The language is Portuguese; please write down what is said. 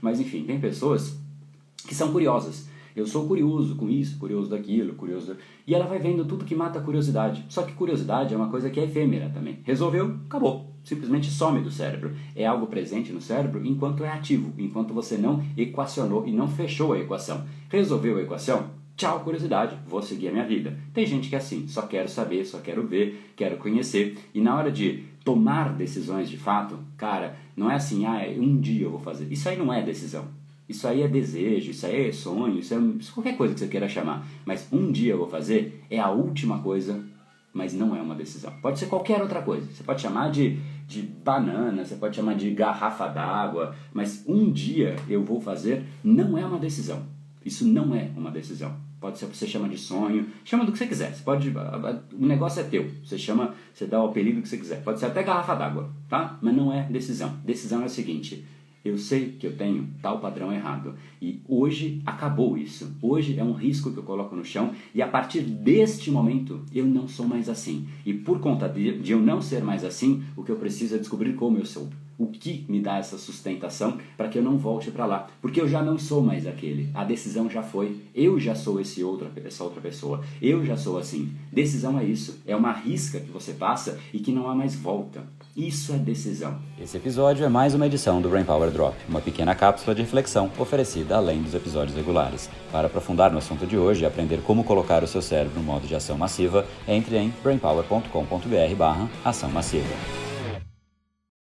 mas enfim, tem pessoas que são curiosas. Eu sou curioso com isso, curioso daquilo, curioso. E ela vai vendo tudo que mata a curiosidade. Só que curiosidade é uma coisa que é efêmera também. Resolveu, acabou. Simplesmente some do cérebro. É algo presente no cérebro enquanto é ativo, enquanto você não equacionou e não fechou a equação. Resolveu a equação? Tchau, curiosidade, vou seguir a minha vida. Tem gente que é assim, só quero saber, só quero ver, quero conhecer. E na hora de tomar decisões de fato, cara, não é assim, ah, um dia eu vou fazer. Isso aí não é decisão. Isso aí é desejo, isso aí é sonho, isso é, isso é qualquer coisa que você queira chamar. Mas um dia eu vou fazer é a última coisa, mas não é uma decisão. Pode ser qualquer outra coisa. Você pode chamar de, de banana, você pode chamar de garrafa d'água, mas um dia eu vou fazer não é uma decisão. Isso não é uma decisão. Pode ser você chama de sonho, chama do que você quiser. Você pode, o negócio é teu. Você chama, você dá o apelido que você quiser. Pode ser até garrafa d'água, tá? Mas não é decisão. Decisão é o seguinte: eu sei que eu tenho tal padrão errado. E hoje acabou isso. Hoje é um risco que eu coloco no chão e a partir deste momento eu não sou mais assim. E por conta de, de eu não ser mais assim, o que eu preciso é descobrir como eu sou o que me dá essa sustentação para que eu não volte para lá, porque eu já não sou mais aquele. A decisão já foi. Eu já sou esse outro, essa outra pessoa. Eu já sou assim. Decisão é isso. É uma risca que você passa e que não há mais volta. Isso é decisão. Esse episódio é mais uma edição do Brain Power Drop, uma pequena cápsula de reflexão oferecida além dos episódios regulares. Para aprofundar no assunto de hoje e aprender como colocar o seu cérebro no modo de ação massiva, entre em brainpower.com.br/ação massiva.